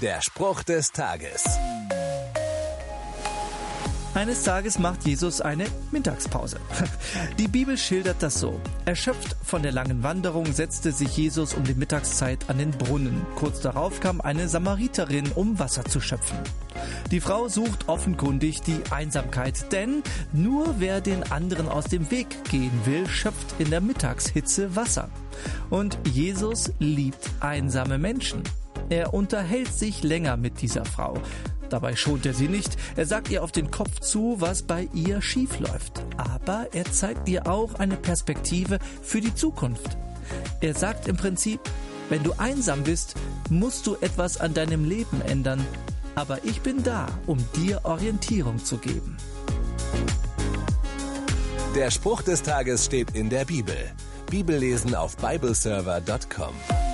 Der Spruch des Tages. Eines Tages macht Jesus eine Mittagspause. Die Bibel schildert das so. Erschöpft von der langen Wanderung setzte sich Jesus um die Mittagszeit an den Brunnen. Kurz darauf kam eine Samariterin, um Wasser zu schöpfen. Die Frau sucht offenkundig die Einsamkeit, denn nur wer den anderen aus dem Weg gehen will, schöpft in der Mittagshitze Wasser. Und Jesus liebt einsame Menschen. Er unterhält sich länger mit dieser Frau. Dabei schont er sie nicht. Er sagt ihr auf den Kopf zu, was bei ihr schiefläuft. Aber er zeigt ihr auch eine Perspektive für die Zukunft. Er sagt im Prinzip, wenn du einsam bist, musst du etwas an deinem Leben ändern. Aber ich bin da, um dir Orientierung zu geben. Der Spruch des Tages steht in der Bibel. Bibellesen auf bibleserver.com.